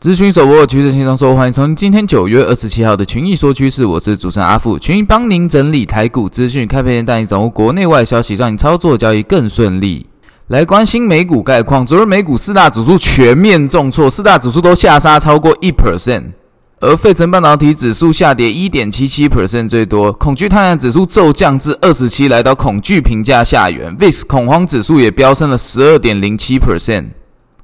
资讯手握趋势轻松说，欢迎从今天九月二十七号的群益说趋势，我是主持人阿富，群益帮您整理台股资讯，开盘前带你掌握国内外消息，让你操作交易更顺利。来关心美股概况，昨日美股四大指数全面重挫，四大指数都下杀超过一 percent，而费城半导体指数下跌一点七七 percent 最多，恐惧贪婪指数骤降至二十七，来到恐惧评价下缘，VIX 恐慌指数也飙升了十二点零七 percent。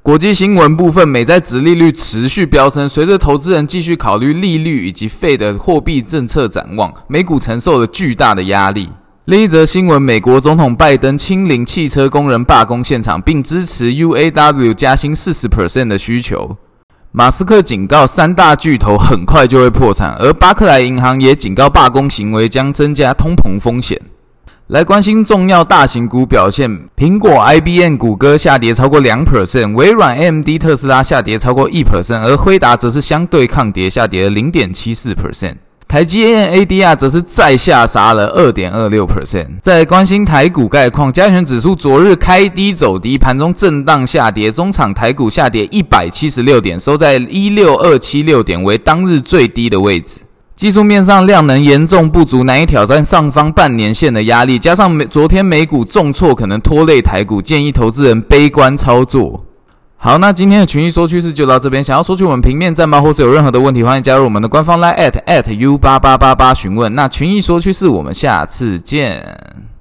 国际新闻部分，美债殖利率持续飙升，随着投资人继续考虑利率以及费的货币政策展望，美股承受了巨大的压力。另一则新闻，美国总统拜登亲临汽车工人罢工现场，并支持 UAW 加薪四十 percent 的需求。马斯克警告三大巨头很快就会破产，而巴克莱银行也警告罢工行为将增加通膨风险。来关心重要大型股表现，苹果、IBM、谷歌下跌超过两 percent，微软、AMD、特斯拉下跌超过一 percent，而辉达则是相对抗跌，下跌了零点七四 percent。台积电 ADR 则是再下杀了二点二六 percent。在关心台股概况，加权指数昨日开低走低，盘中震荡下跌，中场台股下跌一百七十六点，收在一六二七六点，为当日最低的位置。技术面上量能严重不足，难以挑战上方半年线的压力，加上美昨天美股重挫，可能拖累台股，建议投资人悲观操作。好，那今天的群益说趋势就到这边。想要索取我们平面战报或是有任何的问题，欢迎加入我们的官方 LINE at at u 八八八八询问。那群益说趋势，我们下次见。